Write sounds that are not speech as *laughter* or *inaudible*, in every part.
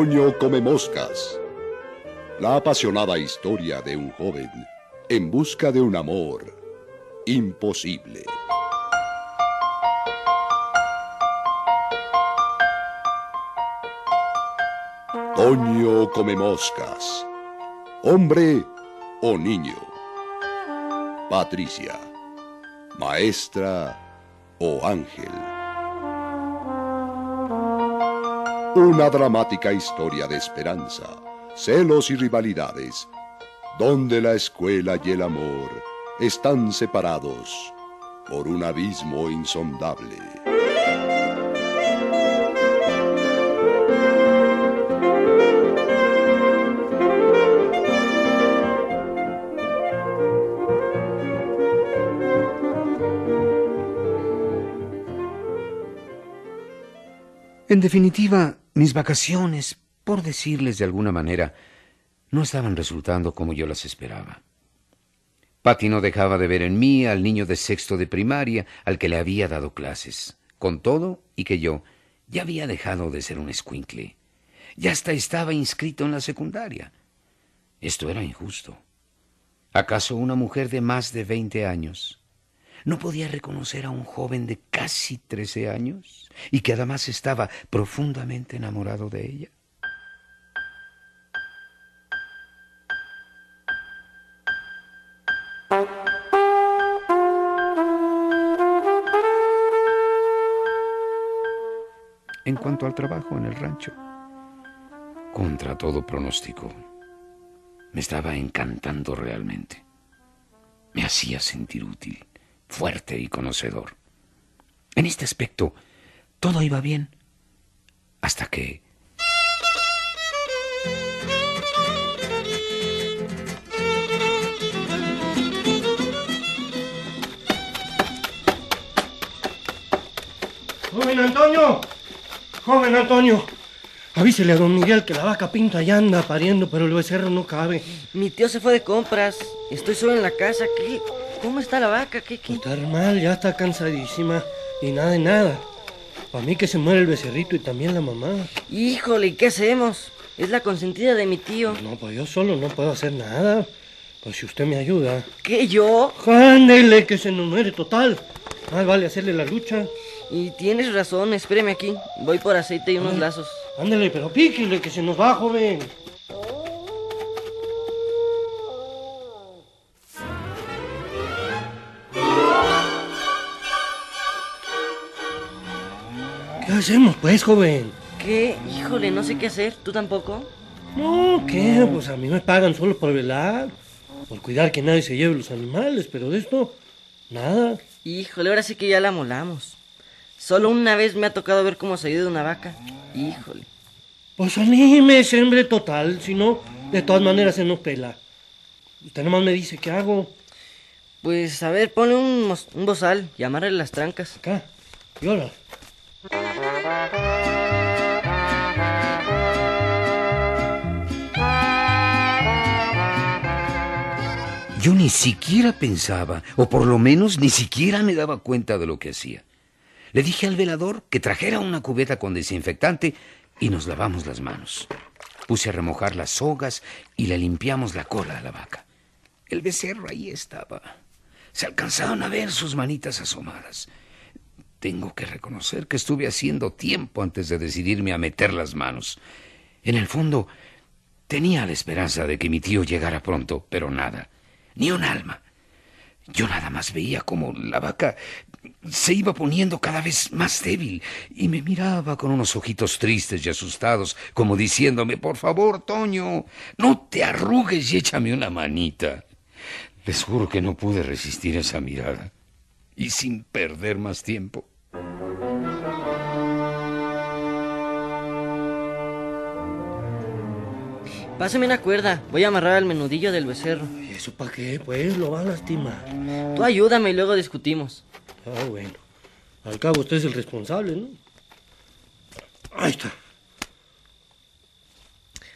Toño come moscas. La apasionada historia de un joven en busca de un amor imposible. Toño come moscas. Hombre o niño. Patricia. Maestra o ángel. Una dramática historia de esperanza, celos y rivalidades, donde la escuela y el amor están separados por un abismo insondable. En definitiva, mis vacaciones, por decirles de alguna manera, no estaban resultando como yo las esperaba. Patty no dejaba de ver en mí al niño de sexto de primaria al que le había dado clases, con todo y que yo ya había dejado de ser un escuincle. Ya hasta estaba inscrito en la secundaria. Esto era injusto. ¿Acaso una mujer de más de veinte años no podía reconocer a un joven de casi trece años y que además estaba profundamente enamorado de ella? En cuanto al trabajo en el rancho, contra todo pronóstico, me estaba encantando realmente. Me hacía sentir útil, fuerte y conocedor. En este aspecto, todo iba bien, hasta que... ¡Joven Antonio! ¡Joven Antonio! Avísele a don Miguel que la vaca pinta ya anda pariendo, pero el becerro no cabe. Mi tío se fue de compras. Estoy solo en la casa. ¿Qué? ¿Cómo está la vaca? ¿Qué, qué? Está mal, ya está cansadísima. Y nada de nada. Para mí que se muere el becerrito y también la mamá. Híjole, ¿y qué hacemos? Es la consentida de mi tío. No, pues yo solo no puedo hacer nada. Pues si usted me ayuda. ¿Qué, yo? Ándele, que se nos muere total. Más vale hacerle la lucha. Y tienes razón, espéreme aquí. Voy por aceite y unos lazos. Ándele, pero píquele, que se nos va, joven. Hacemos, pues, joven? ¿Qué? Híjole, no sé qué hacer. ¿Tú tampoco? No, ¿qué? Pues a mí me pagan solo por velar, por cuidar que nadie se lleve los animales, pero de esto, nada. Híjole, ahora sí que ya la molamos. Solo una vez me ha tocado ver cómo se ha ido una vaca. Híjole. Pues anímese, hombre, total, si no, de todas maneras se nos pela. Usted nomás me dice, ¿qué hago? Pues a ver, pone un, un bozal y amárrale las trancas. Acá, y ahora. Yo ni siquiera pensaba, o por lo menos ni siquiera me daba cuenta de lo que hacía. Le dije al velador que trajera una cubeta con desinfectante y nos lavamos las manos. Puse a remojar las sogas y le limpiamos la cola a la vaca. El becerro ahí estaba. Se alcanzaban a ver sus manitas asomadas. Tengo que reconocer que estuve haciendo tiempo antes de decidirme a meter las manos. En el fondo, tenía la esperanza de que mi tío llegara pronto, pero nada, ni un alma. Yo nada más veía como la vaca se iba poniendo cada vez más débil y me miraba con unos ojitos tristes y asustados, como diciéndome, por favor, Toño, no te arrugues y échame una manita. Les juro que no pude resistir esa mirada. Y sin perder más tiempo, Pásame una cuerda. Voy a amarrar al menudillo del becerro. ¿Y eso para qué? Pues lo va a lastimar. Tú ayúdame y luego discutimos. Ah, bueno. Al cabo usted es el responsable, ¿no? Ahí está.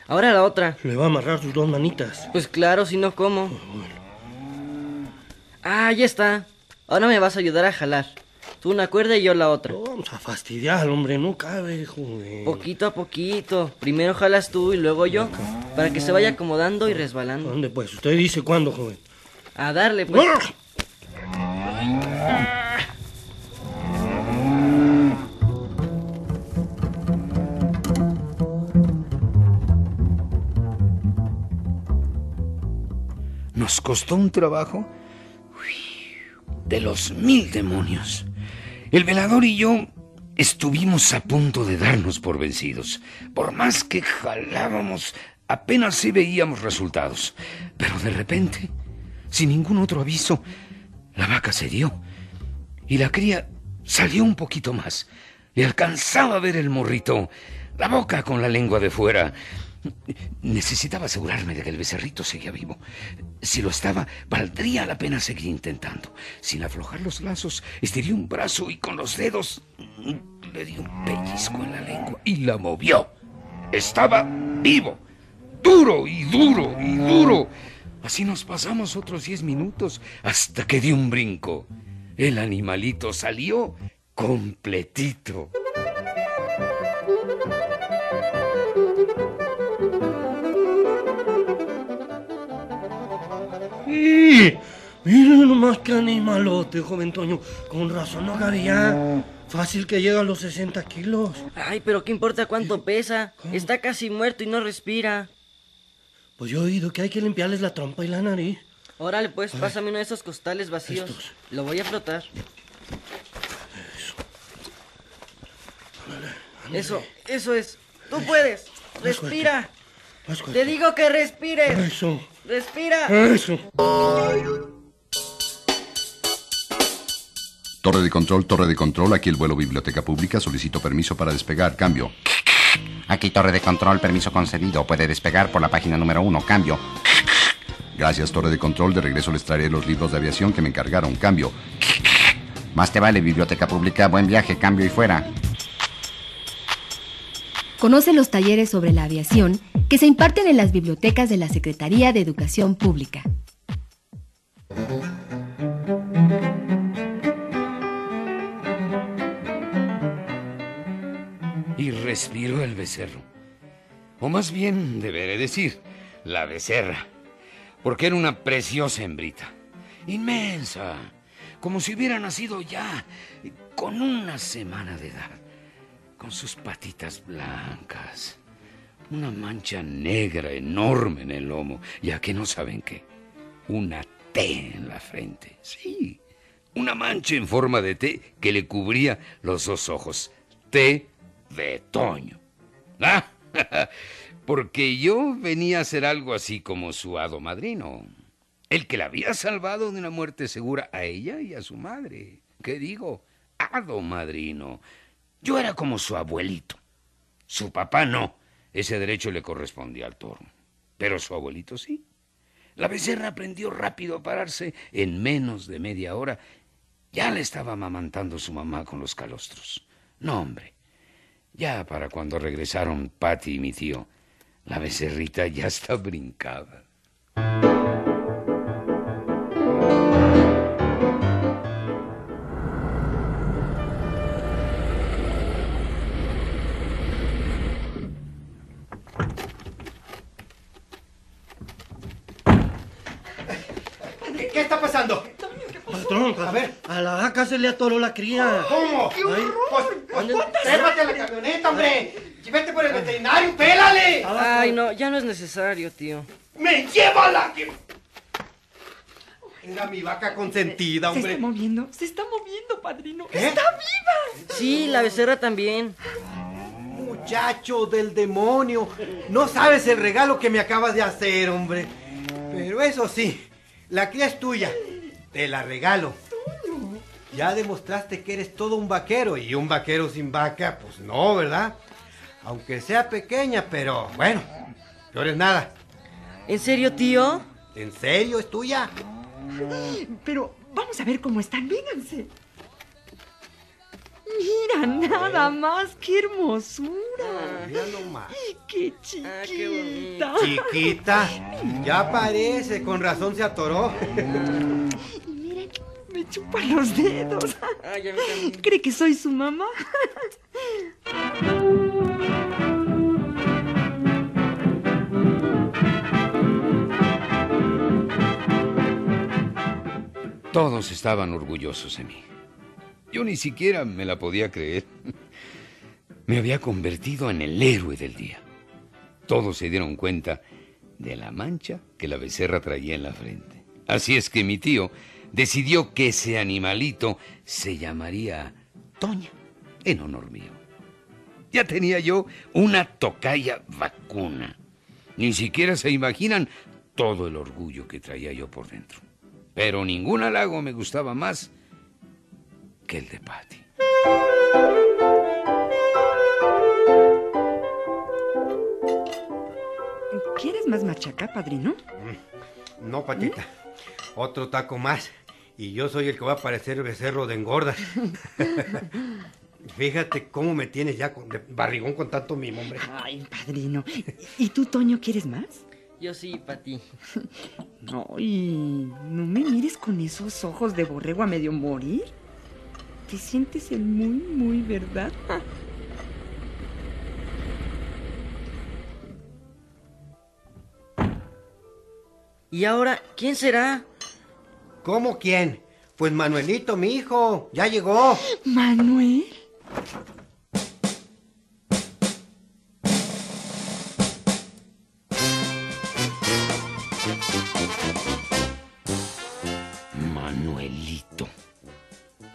Ahora la otra. Le va a amarrar sus dos manitas. Pues claro, si no, ¿cómo? Ah, ya está. Ahora me vas a ayudar a jalar. Tú una cuerda y yo la otra. No, vamos a fastidiar, hombre, no cabe, joven. Poquito a poquito. Primero jalas tú y luego yo. Para que se vaya acomodando y resbalando. ¿Dónde pues? Usted dice cuándo, joven. A darle, pues. Nos costó un trabajo de los mil demonios. El velador y yo estuvimos a punto de darnos por vencidos. Por más que jalábamos, apenas sí veíamos resultados. Pero de repente, sin ningún otro aviso, la vaca se dio. Y la cría salió un poquito más. Le alcanzaba a ver el morrito, la boca con la lengua de fuera. Necesitaba asegurarme de que el becerrito seguía vivo. Si lo estaba, valdría la pena seguir intentando. Sin aflojar los lazos, estiré un brazo y con los dedos le di un pellizco en la lengua y la movió. Estaba vivo, duro y duro y duro. Así nos pasamos otros diez minutos hasta que di un brinco. El animalito salió completito. ¡Y! Miren nomás qué animalote, joven Toño. Con razón no cabía. Fácil que llega a los 60 kilos. Ay, pero ¿qué importa cuánto pesa? Está casi muerto y no respira. Pues yo he oído que hay que limpiarles la trompa y la nariz. Órale, pues, pásame uno de esos costales vacíos. Estos. Lo voy a flotar. Eso, eso es. Tú puedes. Respira. Más. Te digo que respires. Eso, Respira. eso. Torre de control, torre de control, aquí el vuelo Biblioteca Pública, solicito permiso para despegar, cambio. Aquí torre de control, permiso concedido. Puede despegar por la página número uno. Cambio. Gracias, torre de control, de regreso les traeré los libros de aviación que me encargaron, cambio. Más te vale, biblioteca pública. Buen viaje, cambio y fuera. Conoce los talleres sobre la aviación que se imparten en las bibliotecas de la Secretaría de Educación Pública. Respiró el becerro. O más bien, deberé decir, la becerra. Porque era una preciosa hembrita. Inmensa. Como si hubiera nacido ya, con una semana de edad. Con sus patitas blancas. Una mancha negra enorme en el lomo. Ya que no saben qué. Una T en la frente. Sí. Una mancha en forma de T que le cubría los dos ojos. T de Toño. Ah, *laughs* porque yo venía a ser algo así como su hado madrino. El que la había salvado de una muerte segura a ella y a su madre. ¿Qué digo? Hado madrino. Yo era como su abuelito. Su papá no. Ese derecho le correspondía al toro. Pero su abuelito sí. La becerra aprendió rápido a pararse. En menos de media hora ya le estaba amamantando su mamá con los calostros. No, hombre. Ya para cuando regresaron Patty y mi tío, la becerrita ya está brincada. ¿Qué, está pasando? Patrón, a ver, a la vaca se le atoró la cría. ¿Cómo? Ay, pues *laughs* trépate a la camioneta, hombre. Y vete por el veterinario, pélale. Ay, no, ya no es necesario, tío. ¡Me llévala! que- Era mi vaca consentida, Se está hombre. moviendo, se está moviendo, padrino. ¿Qué? ¡Está viva! Sí, la becerra también. Muchacho del demonio. No sabes el regalo que me acabas de hacer, hombre. Pero eso sí, la cría es tuya. Te la regalo. Ya demostraste que eres todo un vaquero y un vaquero sin vaca, pues no, ¿verdad? Aunque sea pequeña, pero bueno, peor es nada. ¿En serio, tío? ¿En serio es tuya? Pero vamos a ver cómo están, vénganse. Mira, nada más, qué hermosura. Mira nomás. Qué Ah, qué chiquita. Chiquita, ya parece, con razón se atoró. *laughs* Me chupa los dedos. ¿Cree que soy su mamá? Todos estaban orgullosos de mí. Yo ni siquiera me la podía creer. Me había convertido en el héroe del día. Todos se dieron cuenta de la mancha que la becerra traía en la frente. Así es que mi tío decidió que ese animalito se llamaría Toña, en honor mío. Ya tenía yo una tocaya vacuna. Ni siquiera se imaginan todo el orgullo que traía yo por dentro. Pero ningún halago me gustaba más que el de Patty. ¿Quieres más machaca, padrino? No, patita. Otro taco más. Y yo soy el que va a parecer becerro de engorda. *laughs* Fíjate cómo me tienes ya con- de barrigón con tanto mimo, hombre. Ay, padrino. ¿Y tú, Toño, quieres más? Yo sí, Pati. Ay, no me mires con esos ojos de borrego a medio morir. Te sientes el muy, muy, ¿verdad? ¿Y ahora quién será? ¿Cómo quién? Pues Manuelito, mi hijo. Ya llegó. Manuel. Manuelito.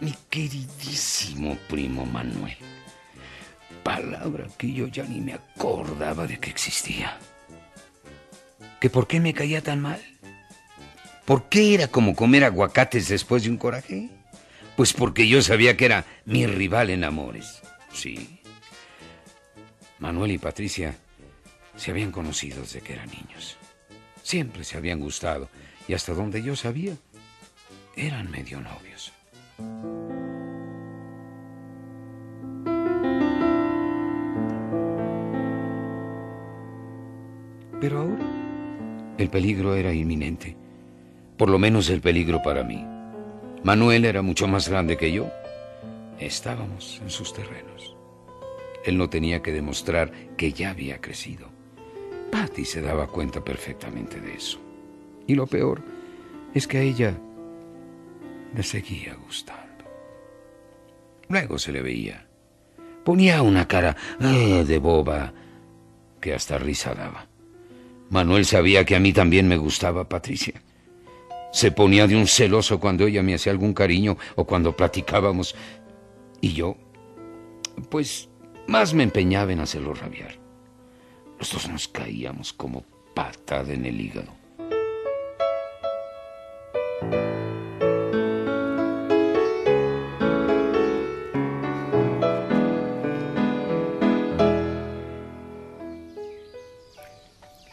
Mi queridísimo primo Manuel. Palabra que yo ya ni me acordaba de que existía. ¿Que por qué me caía tan mal? ¿Por qué era como comer aguacates después de un coraje? Pues porque yo sabía que era mi rival en amores. Sí. Manuel y Patricia se habían conocido desde que eran niños. Siempre se habían gustado y hasta donde yo sabía, eran medio novios. Pero ahora el peligro era inminente, por lo menos el peligro para mí. Manuel era mucho más grande que yo. Estábamos en sus terrenos. Él no tenía que demostrar que ya había crecido. Patty se daba cuenta perfectamente de eso. Y lo peor es que a ella le seguía gustando. Luego se le veía. Ponía una cara eh, de boba que hasta risa daba. Manuel sabía que a mí también me gustaba Patricia. Se ponía de un celoso cuando ella me hacía algún cariño o cuando platicábamos. Y yo, pues, más me empeñaba en hacerlo rabiar. Los dos nos caíamos como patada en el hígado.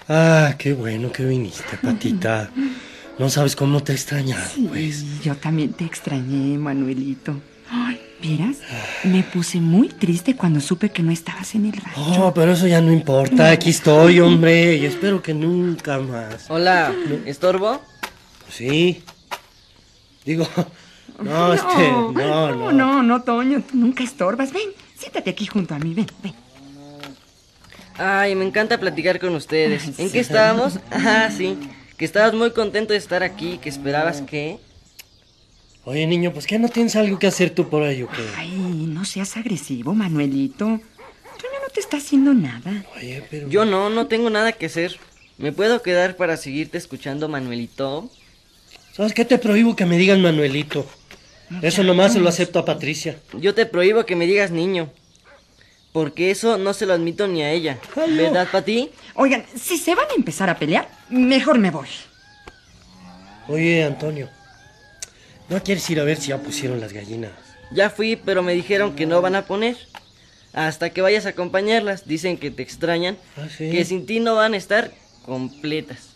Ah, qué bueno que viniste, Patita. *laughs* No sabes cómo te he extrañado, pues. Sí, yo también te extrañé, Manuelito. Ay, ¿vieras? Me puse muy triste cuando supe que no estabas en el rancho. Oh, pero eso ya no importa. Aquí estoy, hombre. Y espero que nunca más. Hola, ¿estorbo? Sí. Digo, *laughs* no, este, no, no, no. no, no, Toño, tú nunca estorbas. Ven, siéntate aquí junto a mí, ven, ven. Ay, me encanta platicar con ustedes. ¿En qué estábamos? *laughs* Ah, sí. Que estabas muy contento de estar aquí, que esperabas que... Oye, niño, pues ¿qué no tienes algo que hacer tú por ahí o qué? Ay, no seas agresivo, Manuelito. Toño no te está haciendo nada. Oye, pero... Yo no, no tengo nada que hacer. ¿Me puedo quedar para seguirte escuchando, Manuelito? ¿Sabes qué te prohíbo que me digan Manuelito? Eso nomás se lo acepto a Patricia. Yo te prohíbo que me digas niño. Porque eso no se lo admito ni a ella. Ay, no. ¿Verdad, Pati? Oigan, si se van a empezar a pelear, mejor me voy. Oye, Antonio, ¿no quieres ir a ver si ya pusieron las gallinas? Ya fui, pero me dijeron que no van a poner. Hasta que vayas a acompañarlas. Dicen que te extrañan. Ah, sí. Que sin ti no van a estar completas.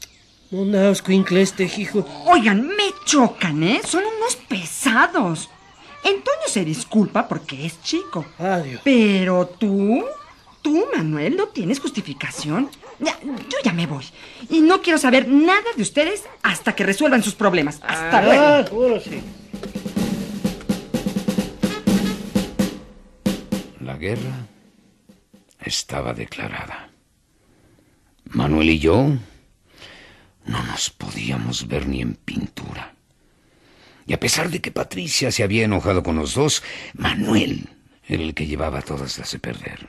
No, no, este, hijo. Oigan, me chocan, ¿eh? Son unos pesados. Antonio se disculpa porque es chico. Adiós. Pero tú, tú, Manuel, no tienes justificación. Ya, yo ya me voy. Y no quiero saber nada de ustedes hasta que resuelvan sus problemas. Hasta ah, luego. Ah, La guerra estaba declarada. Manuel y yo no nos podíamos ver ni en pintura. Y a pesar de que Patricia se había enojado con los dos, Manuel era el que llevaba a todas las de perder.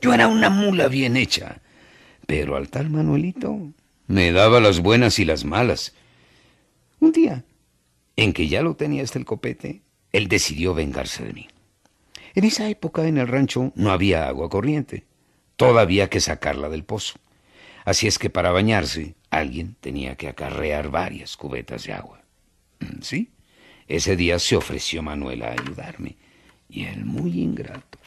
Yo era una mula bien hecha pero al tal Manuelito me daba las buenas y las malas. Un día, en que ya lo tenía hasta el copete, él decidió vengarse de mí. En esa época en el rancho no había agua corriente. Todavía que sacarla del pozo. Así es que para bañarse alguien tenía que acarrear varias cubetas de agua. Mm, ¿Sí? Ese día se ofreció Manuel a ayudarme. Y él, muy ingrato,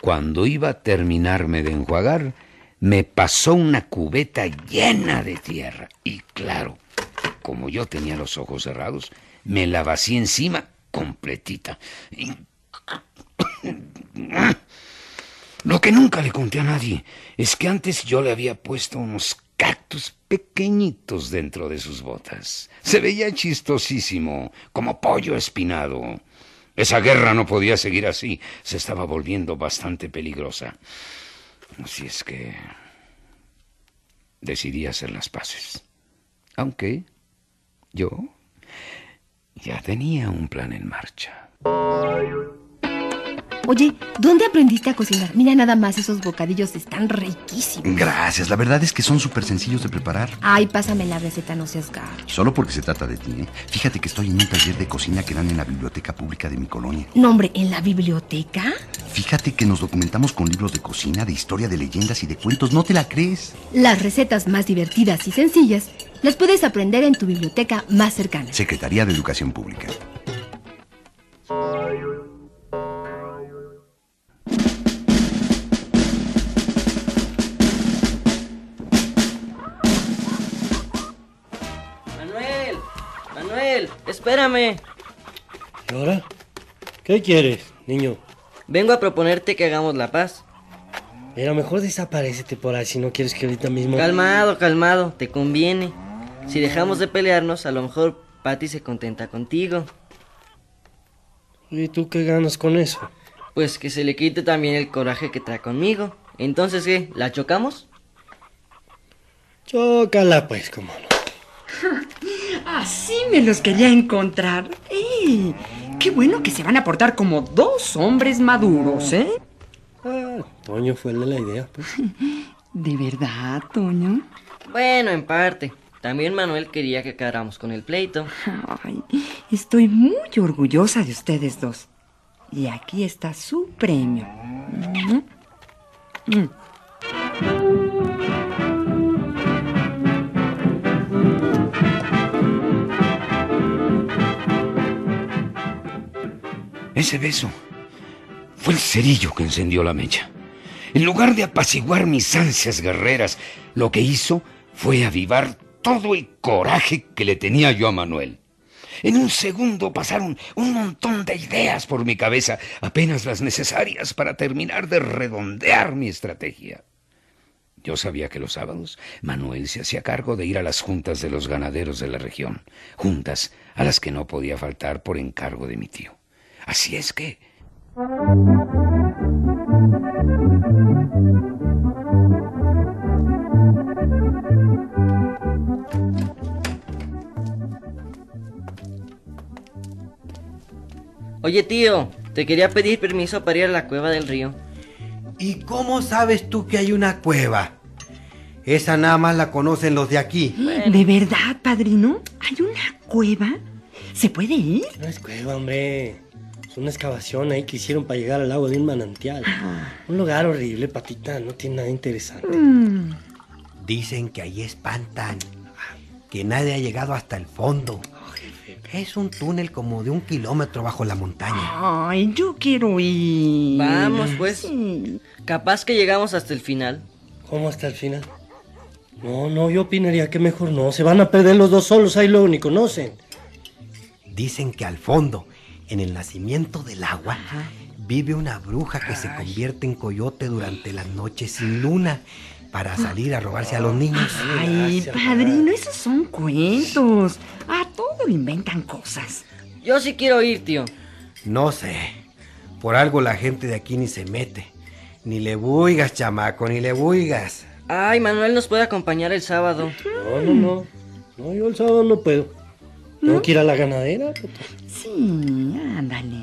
cuando iba a terminarme de enjuagar, me pasó una cubeta llena de tierra. Y claro, como yo tenía los ojos cerrados, me la vací encima completita. Y... Lo que nunca le conté a nadie es que antes yo le había puesto unos cactus pequeñitos dentro de sus botas. Se veía chistosísimo, como pollo espinado. Esa guerra no podía seguir así. Se estaba volviendo bastante peligrosa. Así es que decidí hacer las paces. Aunque yo ya tenía un plan en marcha. Oye, ¿dónde aprendiste a cocinar? Mira nada más, esos bocadillos están riquísimos. Gracias, la verdad es que son súper sencillos de preparar. Ay, pásame la receta, no seas gacho. Solo porque se trata de ti, ¿eh? Fíjate que estoy en un taller de cocina que dan en la biblioteca pública de mi colonia. No, hombre, ¿en la biblioteca? Fíjate que nos documentamos con libros de cocina, de historia, de leyendas y de cuentos. ¿No te la crees? Las recetas más divertidas y sencillas las puedes aprender en tu biblioteca más cercana. Secretaría de Educación Pública. Manuel, espérame. ¿Y ahora? ¿Qué quieres, niño? Vengo a proponerte que hagamos la paz. Mira, mejor desaparecete por ahí si no quieres que ahorita mismo... Calmado, calmado, te conviene. Si dejamos de pelearnos, a lo mejor Patty se contenta contigo. ¿Y tú qué ganas con eso? Pues que se le quite también el coraje que trae conmigo. Entonces, ¿qué? ¿La chocamos? Chócala, pues, cómo no. *laughs* Así me los quería encontrar. ¡Ey! Qué bueno que se van a portar como dos hombres maduros, ¿eh? Ah, Toño fue el de la idea, pues. *laughs* ¿De verdad, Toño? Bueno, en parte. También Manuel quería que acabáramos con el pleito. Ay, estoy muy orgullosa de ustedes dos. Y aquí está su premio. Mm. Mm. Ese beso fue el cerillo que encendió la mecha. En lugar de apaciguar mis ansias guerreras, lo que hizo fue avivar todo el coraje que le tenía yo a Manuel. En un segundo pasaron un montón de ideas por mi cabeza, apenas las necesarias para terminar de redondear mi estrategia. Yo sabía que los sábados Manuel se hacía cargo de ir a las juntas de los ganaderos de la región, juntas a las que no podía faltar por encargo de mi tío. Así es que... Oye, tío, te quería pedir permiso para ir a la cueva del río. ¿Y cómo sabes tú que hay una cueva? Esa nada más la conocen los de aquí. ¿De verdad, padrino? ¿Hay una cueva? ¿Se puede ir? No es cueva, hombre. Una excavación ahí que hicieron para llegar al agua de un manantial. Un lugar horrible, patita. No tiene nada interesante. Mm. Dicen que ahí espantan. Que nadie ha llegado hasta el fondo. Es un túnel como de un kilómetro bajo la montaña. Ay, yo quiero ir. Vamos, pues. Sí. Capaz que llegamos hasta el final. ¿Cómo hasta el final? No, no, yo opinaría que mejor no. Se van a perder los dos solos, ahí luego ni conocen. Dicen que al fondo, en el nacimiento del agua, vive una bruja que se convierte en coyote durante las noches sin luna para salir a robarse a los niños. Ay, Gracias, padrino, esos son cuentos. A todo inventan cosas. Yo sí quiero ir, tío. No sé. Por algo la gente de aquí ni se mete. Ni le buigas, chamaco, ni le buigas. Ay, Manuel nos puede acompañar el sábado. No, no, no. No, yo el sábado no puedo. Tengo que ir a la ganadera. Sí, ándale.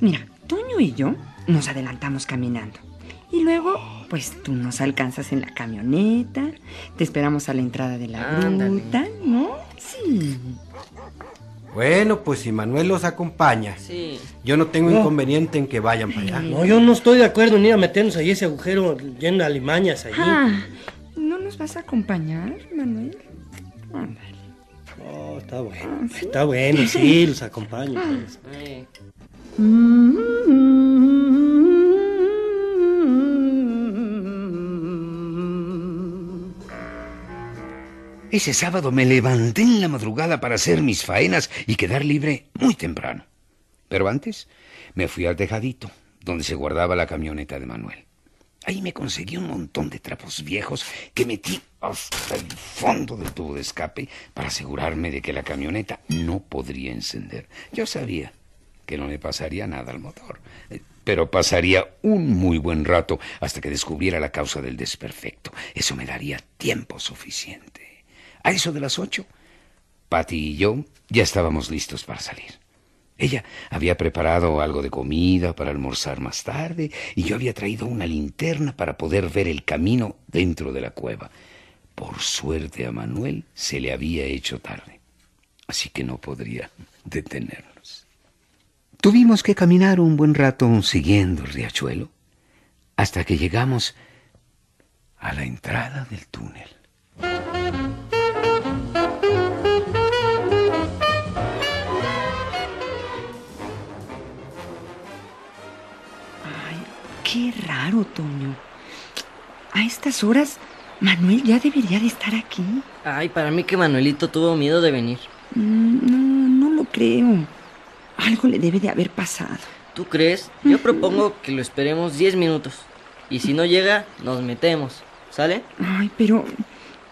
Mira, Toño y yo nos adelantamos caminando. Y luego, pues tú nos alcanzas en la camioneta, te esperamos a la entrada de la Ándale. gruta, ¿no? Sí. Bueno, pues si Manuel los acompaña, Sí. yo no tengo No. inconveniente en que vayan para allá. No, yo no estoy de acuerdo en ir a meternos ahí ese agujero lleno de alimañas allí. Ah, ¿no nos vas a acompañar, Manuel? Está bueno. Está bueno, sí, los acompaño. pues. Eh, Ese sábado me levanté en la madrugada para hacer mis faenas y quedar libre muy temprano. Pero antes me fui al tejadito, donde se guardaba la camioneta de Manuel. Ahí me conseguí un montón de trapos viejos que metí hasta el fondo del tubo de escape para asegurarme de que la camioneta no podría encender. Yo sabía que no le pasaría nada al motor, eh, pero pasaría un muy buen rato hasta que descubriera la causa del desperfecto. Eso me daría tiempo suficiente. A eso de las ocho, Patty y yo ya estábamos listos para salir. Ella había preparado algo de comida para almorzar más tarde y yo había traído una linterna para poder ver el camino dentro de la cueva. Por suerte a Manuel se le había hecho tarde, así que no podría detenernos. Tuvimos que caminar un buen rato siguiendo el riachuelo hasta que llegamos a la entrada del túnel. Qué raro, Toño. A estas horas, Manuel ya debería de estar aquí. Ay, para mí que Manuelito tuvo miedo de venir. Mm, No, no lo creo. Algo le debe de haber pasado. ¿Tú crees? Yo propongo que lo esperemos 10 minutos. Y si no llega, nos metemos. ¿Sale? Ay, pero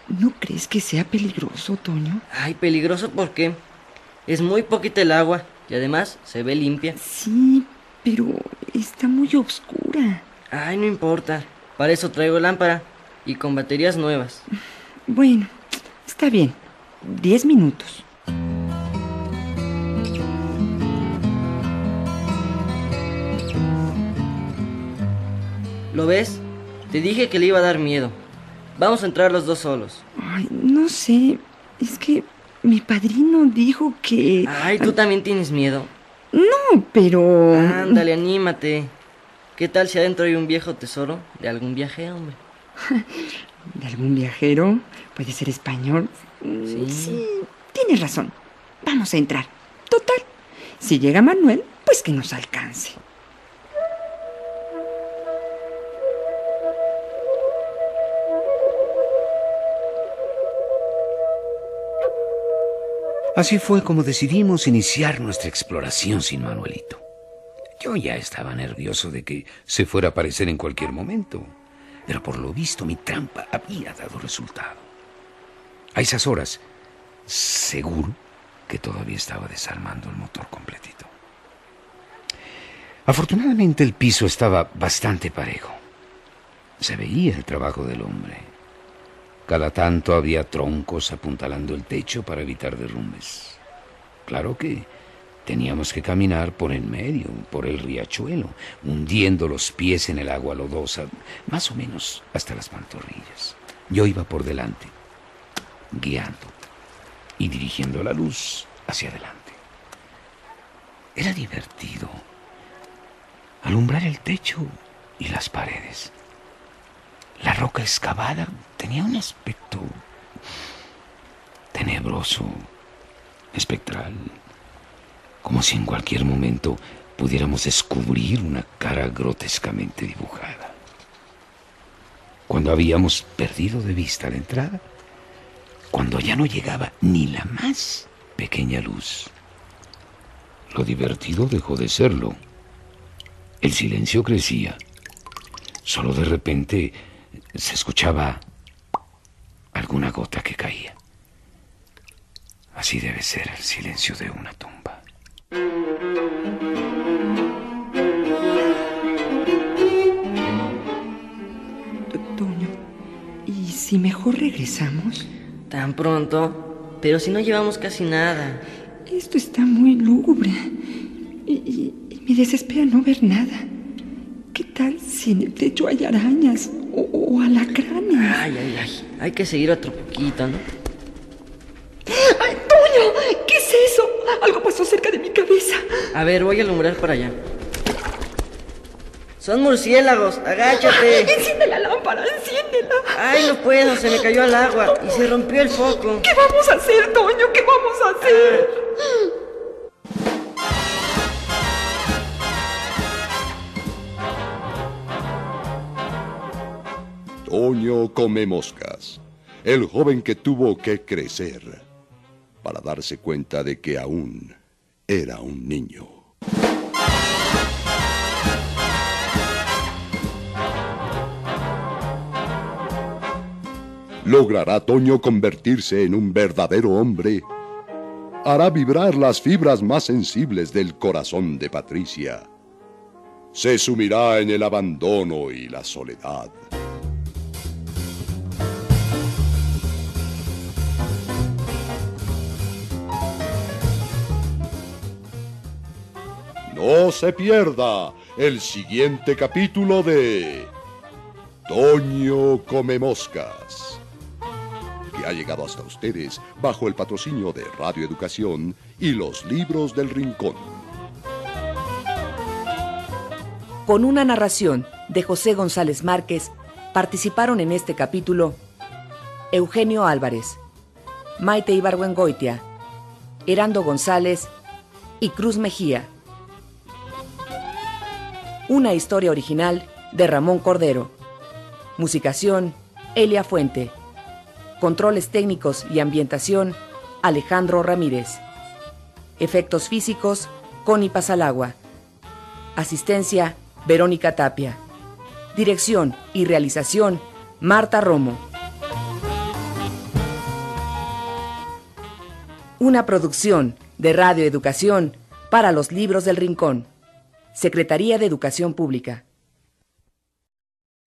¿no crees que sea peligroso, Toño? Ay, peligroso porque es muy poquita el agua y además se ve limpia. Sí, pero está muy oscura. Ay, no importa. Para eso traigo lámpara y con baterías nuevas. Bueno, está bien. Diez minutos. ¿Lo ves? Te dije que le iba a dar miedo. Vamos a entrar los dos solos. Ay, no sé. Es que mi padrino dijo que... Ay, tú también tienes miedo. No, pero... Ándale, anímate. ¿Qué tal si adentro hay un viejo tesoro de algún viaje, hombre? *laughs* ¿De algún viajero? ¿Puede ser español? Mm, Sí. tienes razón. Vamos a entrar. Total. Si llega Manuel, pues que nos alcance. Así fue como decidimos iniciar nuestra exploración sin Manuelito. Yo ya estaba nervioso de que se fuera a aparecer en cualquier momento, pero por lo visto mi trampa había dado resultado. A esas horas, seguro que todavía estaba desarmando el motor completito. Afortunadamente el piso estaba bastante parejo. Se veía el trabajo del hombre. Cada tanto había troncos apuntalando el techo para evitar derrumbes. Claro que teníamos que caminar por en medio, por el riachuelo, hundiendo los pies en el agua lodosa, más o menos hasta las pantorrillas. Yo iba por delante, guiando y dirigiendo la luz hacia adelante. Era divertido alumbrar el techo y las paredes. La roca excavada tenía un aspecto tenebroso, espectral, como si en cualquier momento pudiéramos descubrir una cara grotescamente dibujada. Cuando habíamos perdido de vista la entrada, cuando ya no llegaba ni la más pequeña luz, lo divertido dejó de serlo. El silencio crecía. Solo de repente se escuchaba alguna gota que caía. Así debe ser el silencio de una tumba. Toño, ¿y si mejor regresamos? Tan pronto, pero si no llevamos casi nada. Esto está muy lúgubre y, me desespera no ver nada. ¿Qué tal si en el techo hay arañas o alacranes? Ay, ay, ay. Hay que seguir otro poquito, ¿no? ¡Ay, Toño! ¿Qué es eso? Algo pasó cerca de mi cabeza. A ver, voy a alumbrar para allá. Son murciélagos, agáchate. Enciende la lámpara, enciéndela. Ay, no puedo, se me cayó al agua y se rompió el foco. ¿Qué vamos a hacer, Toño? ¿Qué vamos a hacer? Toño come moscas, el joven que tuvo que crecer para darse cuenta de que aún era un niño. ¿Logrará Toño convertirse en un verdadero hombre? ¿Hará vibrar las fibras más sensibles del corazón de Patricia? ¿Se sumirá en el abandono y la soledad? No se pierda el siguiente capítulo de Toño Come Moscas, que ha llegado hasta ustedes bajo el patrocinio de Radio Educación y los libros del Rincón. Con una narración de José González Márquez, participaron en este capítulo Eugenio Álvarez, Maite Ibargüengoitia, Herando González y Cruz Mejía. Una historia original de Ramón Cordero. Musicación, Elia Fuente. Controles técnicos y ambientación, Alejandro Ramírez. Efectos físicos, Connie Pasalagua. Asistencia, Verónica Tapia. Dirección y realización, Marta Romo. Una producción de Radio Educación para los libros del Rincón. Secretaría de Educación Pública.